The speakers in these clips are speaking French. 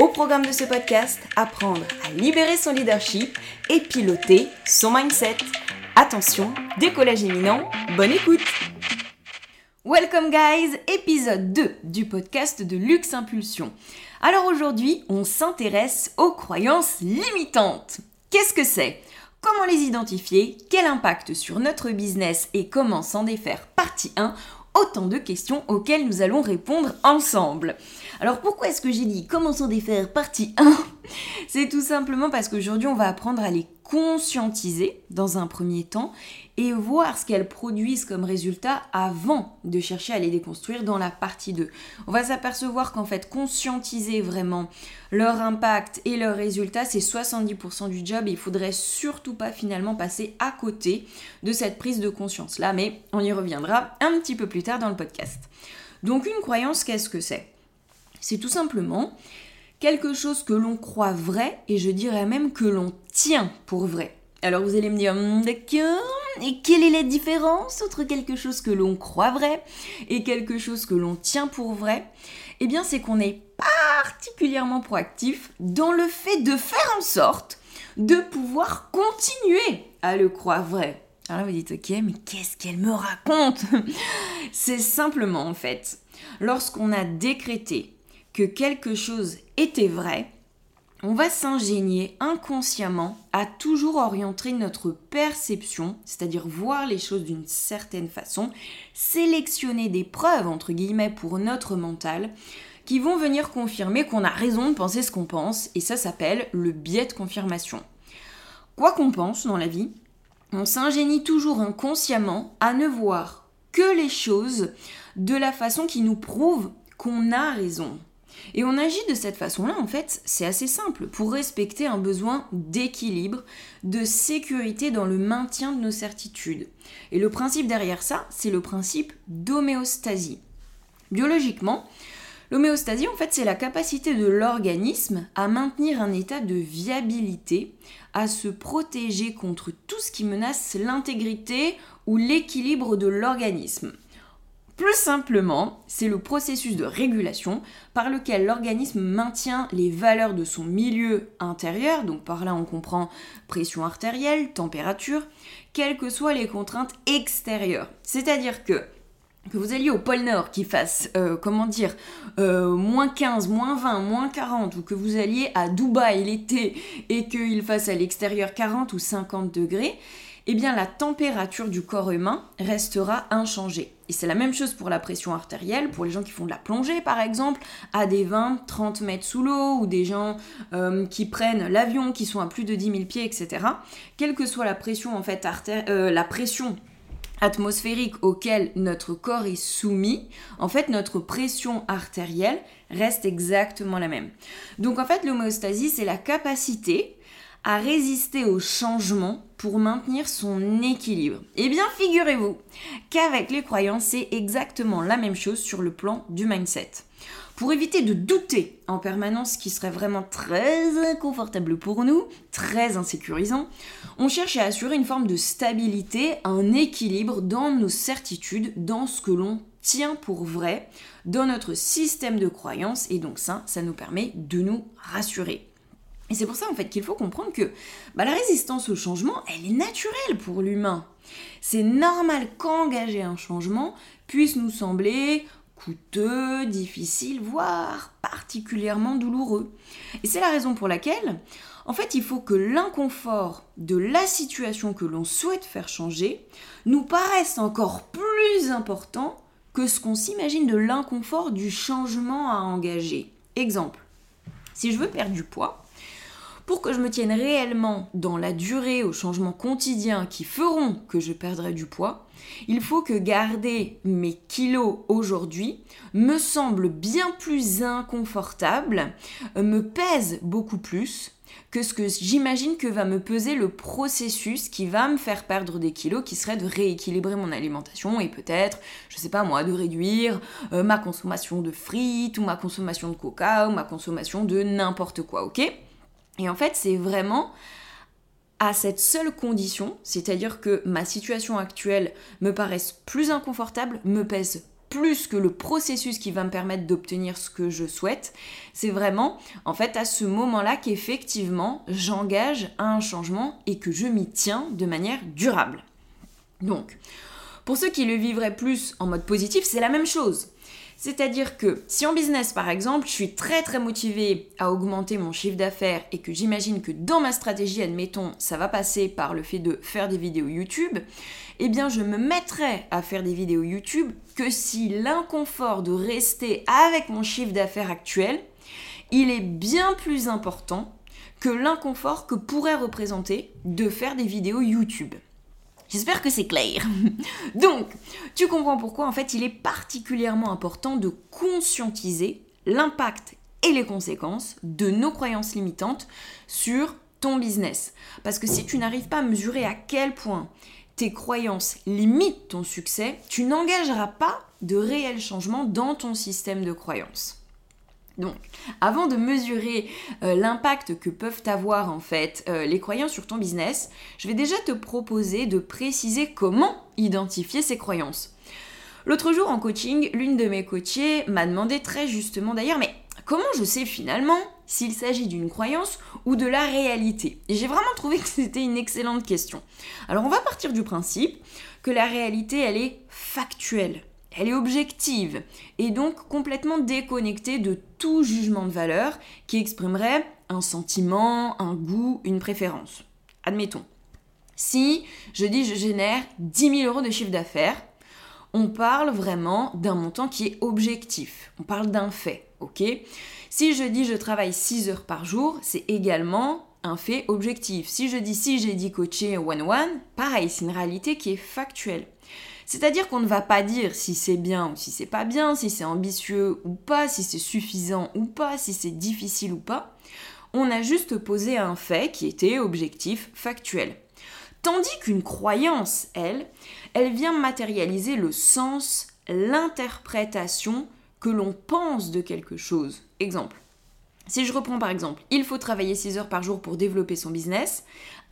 Au programme de ce podcast, apprendre à libérer son leadership et piloter son mindset. Attention, décollage imminent, bonne écoute Welcome guys, épisode 2 du podcast de Luxe Impulsion. Alors aujourd'hui, on s'intéresse aux croyances limitantes. Qu'est-ce que c'est? Comment les identifier? Quel impact sur notre business et comment s'en défaire? Partie 1 autant de questions auxquelles nous allons répondre ensemble. Alors pourquoi est-ce que j'ai dit commençons défaire partie 1 C'est tout simplement parce qu'aujourd'hui on va apprendre à les conscientiser dans un premier temps et voir ce qu'elles produisent comme résultat avant de chercher à les déconstruire dans la partie 2. On va s'apercevoir qu'en fait conscientiser vraiment leur impact et leurs résultats c'est 70% du job et il faudrait surtout pas finalement passer à côté de cette prise de conscience là mais on y reviendra un petit peu plus tard dans le podcast. Donc une croyance qu'est-ce que c'est? C'est tout simplement quelque chose que l'on croit vrai et je dirais même que l'on tient pour vrai. Alors vous allez me dire, hmm, d'accord, et quelle est la différence entre quelque chose que l'on croit vrai et quelque chose que l'on tient pour vrai? Eh bien c'est qu'on est particulièrement proactif dans le fait de faire en sorte de pouvoir continuer à le croire vrai. Alors vous dites, ok, mais qu'est-ce qu'elle me raconte? C'est simplement en fait, lorsqu'on a décrété que quelque chose était vrai, on va s'ingénier inconsciemment à toujours orienter notre perception, c'est-à-dire voir les choses d'une certaine façon, sélectionner des preuves, entre guillemets, pour notre mental, qui vont venir confirmer qu'on a raison de penser ce qu'on pense, et ça s'appelle le biais de confirmation. Quoi qu'on pense dans la vie, on s'ingénie toujours inconsciemment à ne voir que les choses de la façon qui nous prouve qu'on a raison. Et on agit de cette façon-là, en fait, c'est assez simple, pour respecter un besoin d'équilibre, de sécurité dans le maintien de nos certitudes. Et le principe derrière ça, c'est le principe d'homéostasie. Biologiquement, l'homéostasie, en fait, c'est la capacité de l'organisme à maintenir un état de viabilité, à se protéger contre tout ce qui menace l'intégrité ou l'équilibre de l'organisme. Plus simplement, c'est le processus de régulation par lequel l'organisme maintient les valeurs de son milieu intérieur, donc par là on comprend pression artérielle, température, quelles que soient les contraintes extérieures. C'est-à-dire que vous alliez au pôle Nord qui fasse, euh, comment dire, euh, moins 15, moins 20, moins 40, ou que vous alliez à Dubaï l'été et qu'il fasse à l'extérieur 40 ou 50 degrés, eh bien la température du corps humain restera inchangée. Et c'est la même chose pour la pression artérielle, pour les gens qui font de la plongée par exemple, à des 20-30 mètres sous l'eau, ou des gens euh, qui prennent l'avion, qui sont à plus de 10 000 pieds, etc. Quelle que soit la pression en fait euh, la pression atmosphérique auquel notre corps est soumis, en fait notre pression artérielle reste exactement la même. Donc en fait l'homéostasie c'est la capacité à résister au changement pour maintenir son équilibre. Eh bien, figurez-vous qu'avec les croyances, c'est exactement la même chose sur le plan du mindset. Pour éviter de douter en permanence, ce qui serait vraiment très inconfortable pour nous, très insécurisant, on cherche à assurer une forme de stabilité, un équilibre dans nos certitudes, dans ce que l'on tient pour vrai, dans notre système de croyances, et donc ça, ça nous permet de nous rassurer. Et c'est pour ça en fait qu'il faut comprendre que bah, la résistance au changement, elle est naturelle pour l'humain. C'est normal qu'engager un changement puisse nous sembler coûteux, difficile, voire particulièrement douloureux. Et c'est la raison pour laquelle, en fait, il faut que l'inconfort de la situation que l'on souhaite faire changer nous paraisse encore plus important que ce qu'on s'imagine de l'inconfort du changement à engager. Exemple, si je veux perdre du poids, pour que je me tienne réellement dans la durée aux changements quotidiens qui feront que je perdrai du poids, il faut que garder mes kilos aujourd'hui me semble bien plus inconfortable, me pèse beaucoup plus que ce que j'imagine que va me peser le processus qui va me faire perdre des kilos, qui serait de rééquilibrer mon alimentation et peut-être, je sais pas moi, de réduire euh, ma consommation de frites ou ma consommation de coca ou ma consommation de n'importe quoi, ok? Et en fait, c'est vraiment à cette seule condition, c'est-à-dire que ma situation actuelle me paraisse plus inconfortable, me pèse plus que le processus qui va me permettre d'obtenir ce que je souhaite. C'est vraiment, en fait, à ce moment-là qu'effectivement, j'engage à un changement et que je m'y tiens de manière durable. Donc, pour ceux qui le vivraient plus en mode positif, c'est la même chose. C'est-à-dire que si en business par exemple, je suis très très motivée à augmenter mon chiffre d'affaires et que j'imagine que dans ma stratégie, admettons, ça va passer par le fait de faire des vidéos YouTube, eh bien je me mettrai à faire des vidéos YouTube que si l'inconfort de rester avec mon chiffre d'affaires actuel, il est bien plus important que l'inconfort que pourrait représenter de faire des vidéos YouTube. J'espère que c'est clair. Donc, tu comprends pourquoi en fait il est particulièrement important de conscientiser l'impact et les conséquences de nos croyances limitantes sur ton business. Parce que si tu n'arrives pas à mesurer à quel point tes croyances limitent ton succès, tu n'engageras pas de réels changements dans ton système de croyances. Donc, avant de mesurer euh, l'impact que peuvent avoir en fait euh, les croyances sur ton business, je vais déjà te proposer de préciser comment identifier ces croyances. L'autre jour en coaching, l'une de mes coachées m'a demandé très justement d'ailleurs, mais comment je sais finalement s'il s'agit d'une croyance ou de la réalité? Et j'ai vraiment trouvé que c'était une excellente question. Alors on va partir du principe que la réalité, elle est factuelle elle est objective et donc complètement déconnectée de tout jugement de valeur qui exprimerait un sentiment, un goût, une préférence. Admettons, si je dis je génère 10 000 euros de chiffre d'affaires, on parle vraiment d'un montant qui est objectif, on parle d'un fait, ok? Si je dis je travaille 6 heures par jour, c'est également un fait objectif. Si je dis si j'ai dit coacher one-one, pareil, c'est une réalité qui est factuelle. C'est-à-dire qu'on ne va pas dire si c'est bien ou si c'est pas bien, si c'est ambitieux ou pas, si c'est suffisant ou pas, si c'est difficile ou pas. On a juste posé un fait qui était objectif, factuel. Tandis qu'une croyance, elle, elle vient matérialiser le sens, l'interprétation que l'on pense de quelque chose. Exemple. Si je reprends par exemple, il faut travailler 6 heures par jour pour développer son business,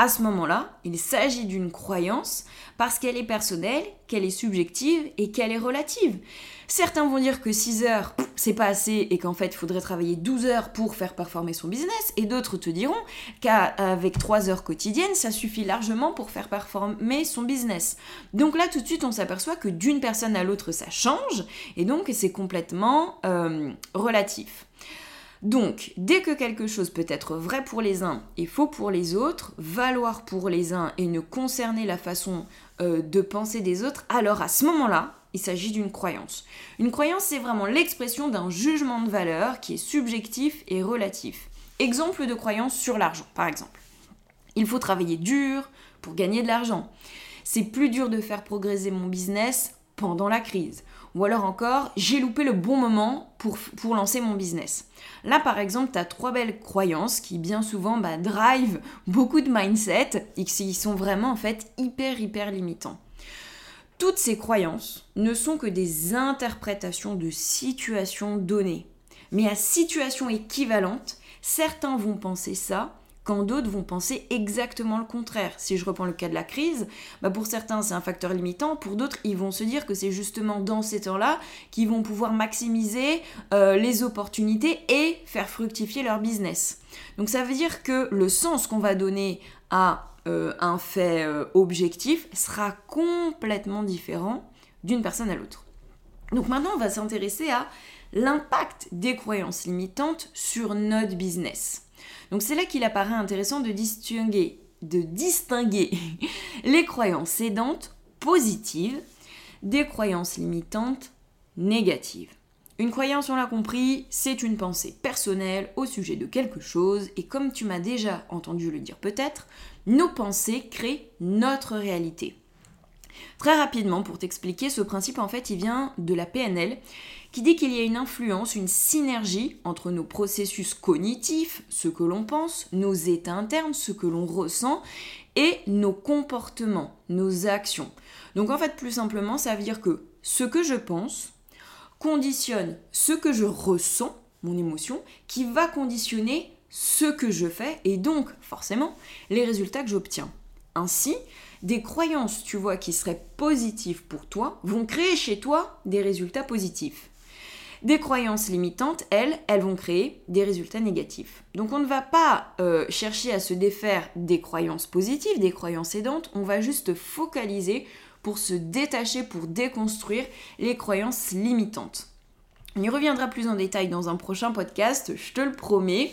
à ce moment-là, il s'agit d'une croyance parce qu'elle est personnelle, qu'elle est subjective et qu'elle est relative. Certains vont dire que 6 heures, c'est pas assez et qu'en fait, il faudrait travailler 12 heures pour faire performer son business, et d'autres te diront qu'avec 3 heures quotidiennes, ça suffit largement pour faire performer son business. Donc là, tout de suite, on s'aperçoit que d'une personne à l'autre, ça change, et donc c'est complètement euh, relatif. Donc, dès que quelque chose peut être vrai pour les uns et faux pour les autres, valoir pour les uns et ne concerner la façon euh, de penser des autres, alors à ce moment-là, il s'agit d'une croyance. Une croyance, c'est vraiment l'expression d'un jugement de valeur qui est subjectif et relatif. Exemple de croyance sur l'argent, par exemple. Il faut travailler dur pour gagner de l'argent. C'est plus dur de faire progresser mon business pendant la crise. Ou alors encore, j'ai loupé le bon moment pour, lancer mon business. Là, par exemple, tu as trois belles croyances qui, bien souvent, bah, drive beaucoup de mindset et qui sont vraiment, en fait, hyper, hyper limitants. Toutes ces croyances ne sont que des interprétations de situations données. Mais à situation équivalente, certains vont penser ça quand d'autres vont penser exactement le contraire. Si je reprends le cas de la crise, bah pour certains c'est un facteur limitant, pour d'autres ils vont se dire que c'est justement dans ces temps-là qu'ils vont pouvoir maximiser euh, les opportunités et faire fructifier leur business. Donc ça veut dire que le sens qu'on va donner à euh, un fait euh, objectif sera complètement différent d'une personne à l'autre. Donc maintenant on va s'intéresser à l'impact des croyances limitantes sur notre business. Donc c'est là qu'il apparaît intéressant de distinguer, de distinguer les croyances aidantes positives des croyances limitantes négatives. Une croyance, on l'a compris, c'est une pensée personnelle au sujet de quelque chose, et comme tu m'as déjà entendu le dire peut-être, nos pensées créent notre réalité. Très rapidement, pour t'expliquer, ce principe en fait, il vient de la PNL, qui dit qu'il y a une influence, une synergie entre nos processus cognitifs, ce que l'on pense, nos états internes, ce que l'on ressent, et nos comportements, nos actions. Donc en fait, plus simplement, ça veut dire que ce que je pense conditionne ce que je ressens, mon émotion, qui va conditionner ce que je fais et donc forcément les résultats que j'obtiens. Ainsi, des croyances, tu vois, qui seraient positives pour toi, vont créer chez toi des résultats positifs. Des croyances limitantes, elles, elles vont créer des résultats négatifs. Donc on ne va pas euh, chercher à se défaire des croyances positives, des croyances aidantes, on va juste focaliser pour se détacher, pour déconstruire les croyances limitantes. On y reviendra plus en détail dans un prochain podcast, je te le promets.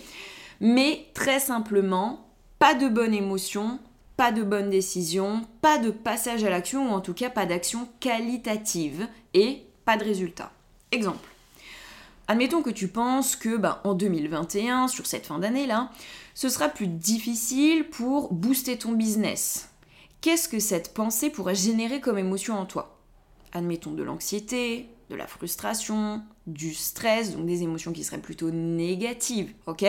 Mais très simplement, pas de bonne émotion, pas de bonne décision, pas de passage à l'action ou en tout cas pas d'action qualitative et pas de résultat. Exemple. Admettons que tu penses que bah, en 2021, sur cette fin d'année là, ce sera plus difficile pour booster ton business. Qu'est-ce que cette pensée pourrait générer comme émotion en toi? Admettons de l'anxiété, de la frustration, du stress, donc des émotions qui seraient plutôt négatives, ok?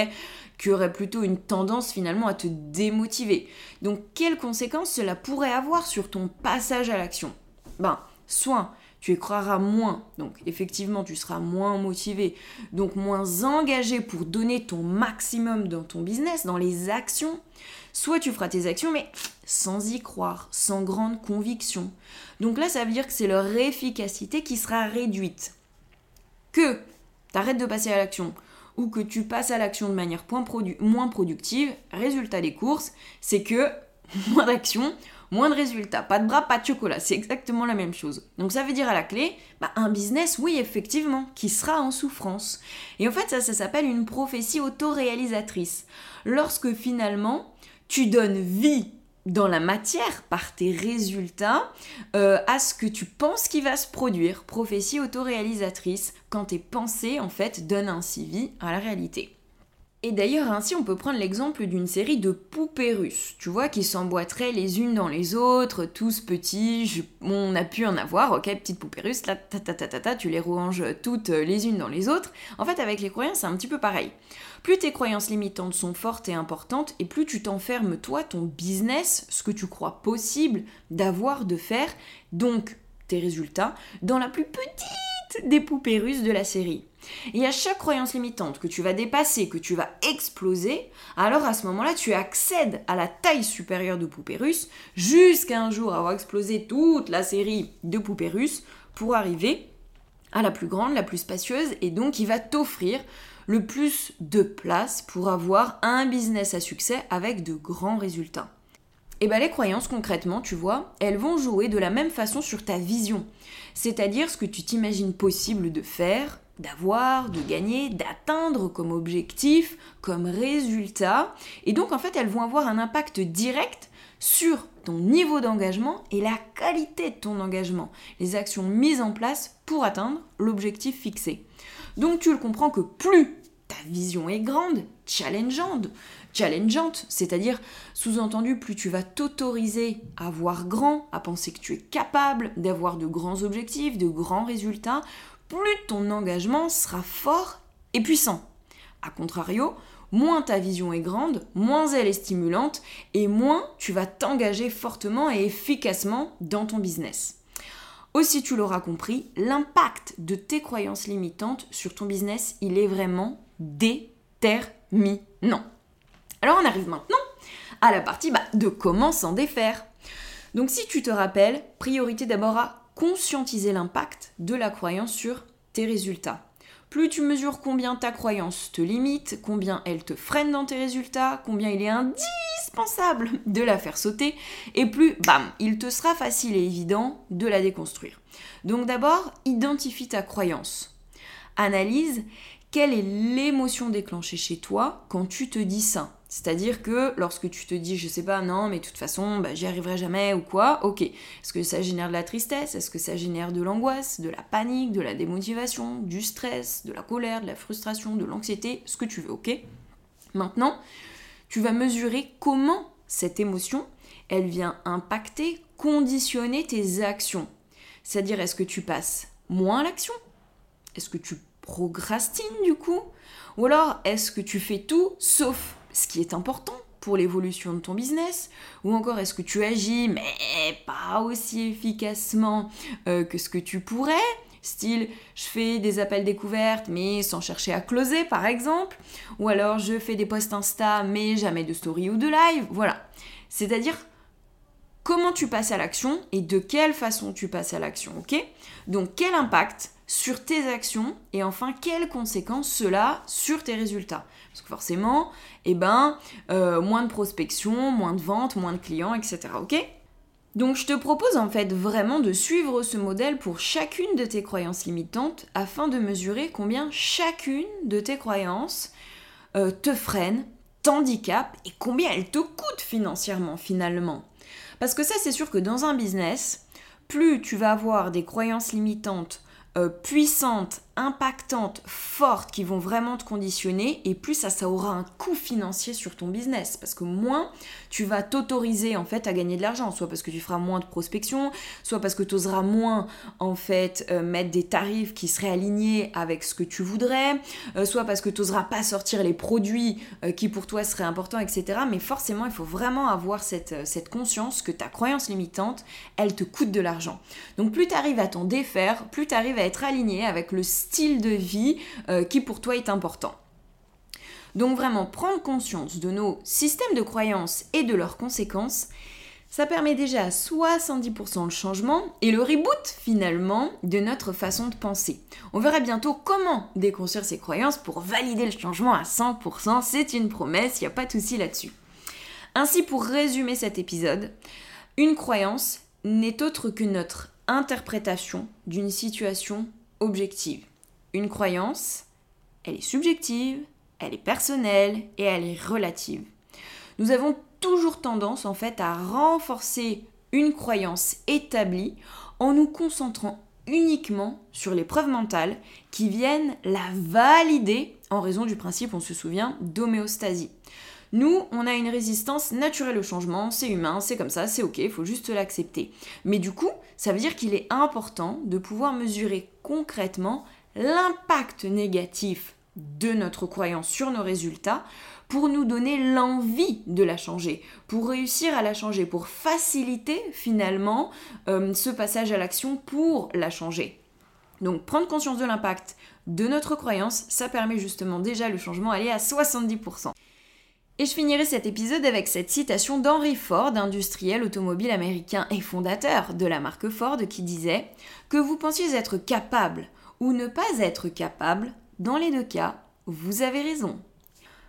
Qui auraient plutôt une tendance finalement à te démotiver. Donc quelles conséquences cela pourrait avoir sur ton passage à l'action? Ben, soit tu y croiras moins, donc effectivement tu seras moins motivé, donc moins engagé pour donner ton maximum dans ton business, dans les actions, soit tu feras tes actions mais sans y croire, sans grande conviction. Donc là ça veut dire que c'est leur efficacité qui sera réduite. Que tu arrêtes de passer à l'action ou que tu passes à l'action de manière moins productive, résultat des courses, c'est que moins d'action, moins de résultats. Pas de bras, pas de chocolat. C'est exactement la même chose. Donc ça veut dire à la clé, bah, un business, oui, effectivement, qui sera en souffrance. Et en fait, ça, s'appelle une prophétie autoréalisatrice. Lorsque finalement, tu donnes vie dans la matière, par tes résultats, euh, à ce que tu penses qui va se produire. Prophétie autoréalisatrice, quand tes pensées, en fait, donnent ainsi vie à la réalité. Et d'ailleurs, ainsi, on peut prendre l'exemple d'une série de poupées russes, tu vois, qui s'emboîteraient les unes dans les autres, tous petits, on a pu en avoir, ok, petites poupées russes, là, ta, tu les ranges toutes les unes dans les autres. En fait, avec les croyances, c'est un petit peu pareil. Plus tes croyances limitantes sont fortes et importantes, et plus tu t'enfermes, toi, ton business, ce que tu crois possible d'avoir, de faire, donc tes résultats, dans la plus petite des poupées russes de la série. Et à chaque croyance limitante que tu vas dépasser, que tu vas exploser, alors à ce moment-là, tu accèdes à la taille supérieure de poupée russe jusqu'à un jour avoir explosé toute la série de poupées russes pour arriver à la plus grande, la plus spacieuse, et donc il va t'offrir le plus de place pour avoir un business à succès avec de grands résultats. Et eh bien les croyances concrètement, tu vois, elles vont jouer de la même façon sur ta vision, c'est-à-dire ce que tu t'imagines possible de faire, d'avoir, de gagner, d'atteindre comme objectif, comme résultat. Et donc en fait, elles vont avoir un impact direct sur ton niveau d'engagement et la qualité de ton engagement, les actions mises en place pour atteindre l'objectif fixé. Donc tu le comprends que plus ta vision est grande, challengeante, challengeante, c'est-à-dire sous-entendu plus tu vas t'autoriser à voir grand, à penser que tu es capable d'avoir de grands objectifs, de grands résultats, plus ton engagement sera fort et puissant. A contrario, moins ta vision est grande, moins elle est stimulante et moins tu vas t'engager fortement et efficacement dans ton business. Aussi, tu l'auras compris, l'impact de tes croyances limitantes sur ton business, il est vraiment déterminant. Alors on arrive maintenant à la partie bah, de comment s'en défaire. Donc si tu te rappelles, priorité d'abord à conscientiser l'impact de la croyance sur tes résultats. Plus tu mesures combien ta croyance te limite, combien elle te freine dans tes résultats, combien il est indispensable de la faire sauter, et plus, bam, il te sera facile et évident de la déconstruire. Donc d'abord, identifie ta croyance. Analyse quelle est l'émotion déclenchée chez toi quand tu te dis ça. C'est-à-dire que lorsque tu te dis, je sais pas, non, mais de toute façon, bah, j'y arriverai jamais ou quoi, ok. Est-ce que ça génère de la tristesse? Est-ce que ça génère de l'angoisse, de la panique, de la démotivation, du stress, de la colère, de la frustration, de l'anxiété, ce que tu veux, ok. Maintenant, tu vas mesurer comment cette émotion, elle vient impacter, conditionner tes actions. C'est-à-dire, est-ce que tu passes moins l'action? Est-ce que tu procrastines du coup? Ou alors est-ce que tu fais tout sauf ce qui est important pour l'évolution de ton business Ou encore est-ce que tu agis mais pas aussi efficacement euh, que ce que tu pourrais Style, je fais des appels découvertes mais sans chercher à closer par exemple. Ou alors je fais des posts Insta mais jamais de story ou de live. Voilà. C'est-à-dire comment tu passes à l'action et de quelle façon tu passes à l'action, ok? Donc quel impact sur tes actions et enfin quelles conséquences cela sur tes résultats? Parce que forcément, eh ben, euh, moins de prospection, moins de ventes, moins de clients, etc. Ok? Donc je te propose en fait vraiment de suivre ce modèle pour chacune de tes croyances limitantes afin de mesurer combien chacune de tes croyances euh, te freine, t'handicape et combien elle te coûte financièrement finalement. Parce que ça c'est sûr que dans un business, plus tu vas avoir des croyances limitantes euh, puissantes, impactantes, fortes, qui vont vraiment te conditionner, et plus ça, ça aura un coût financier sur ton business. Parce que moins tu vas t'autoriser en fait à gagner de l'argent, soit parce que tu feras moins de prospection, soit parce que tu oseras moins en fait euh, mettre des tarifs qui seraient alignés avec ce que tu voudrais, euh, soit parce que tu n'oseras pas sortir les produits qui pour toi seraient importants, etc. Mais forcément, il faut vraiment avoir cette, cette conscience que ta croyance limitante, elle te coûte de l'argent. Donc plus tu arrives à t'en défaire, plus tu arrives à être aligné avec le style de vie euh, qui pour toi est important. Donc vraiment prendre conscience de nos systèmes de croyances et de leurs conséquences, ça permet déjà à 70% le changement et le reboot finalement de notre façon de penser. On verra bientôt comment déconstruire ces croyances pour valider le changement à 100%, c'est une promesse, il n'y a pas de souci là-dessus. Ainsi pour résumer cet épisode, une croyance n'est autre que notre interprétation d'une situation objective. Une croyance, elle est subjective, elle est personnelle et elle est relative. Nous avons toujours tendance en fait à renforcer une croyance établie en nous concentrant uniquement sur les preuves mentales qui viennent la valider en raison du principe, on se souvient, d'homéostasie. Nous, on a une résistance naturelle au changement, c'est humain, c'est comme ça, c'est ok, il faut juste l'accepter. Mais du coup, ça veut dire qu'il est important de pouvoir mesurer concrètement l'impact négatif de notre croyance sur nos résultats pour nous donner l'envie de la changer, pour réussir à la changer, pour faciliter finalement euh, ce passage à l'action pour la changer. Donc prendre conscience de l'impact de notre croyance, ça permet justement déjà le changement aller à 70%. Et je finirai cet épisode avec cette citation d'Henry Ford, industriel automobile américain et fondateur de la marque Ford, qui disait Que vous pensiez être capable ou ne pas être capable, dans les deux cas, vous avez raison.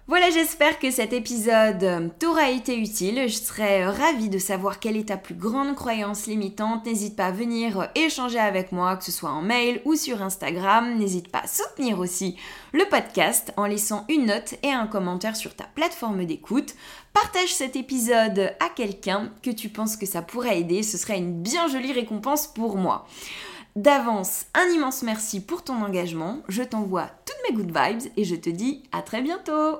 Voilà, j'espère que cet épisode t'aura été utile. Je serais ravie de savoir quelle est ta plus grande croyance limitante. N'hésite pas à venir échanger avec moi, que ce soit en mail ou sur Instagram. N'hésite pas à soutenir aussi le podcast en laissant une note et un commentaire sur ta plateforme d'écoute. Partage cet épisode à quelqu'un que tu penses que ça pourrait aider. Ce serait une bien jolie récompense pour moi. D'avance, un immense merci pour ton engagement. Je t'envoie toutes mes good vibes et je te dis à très bientôt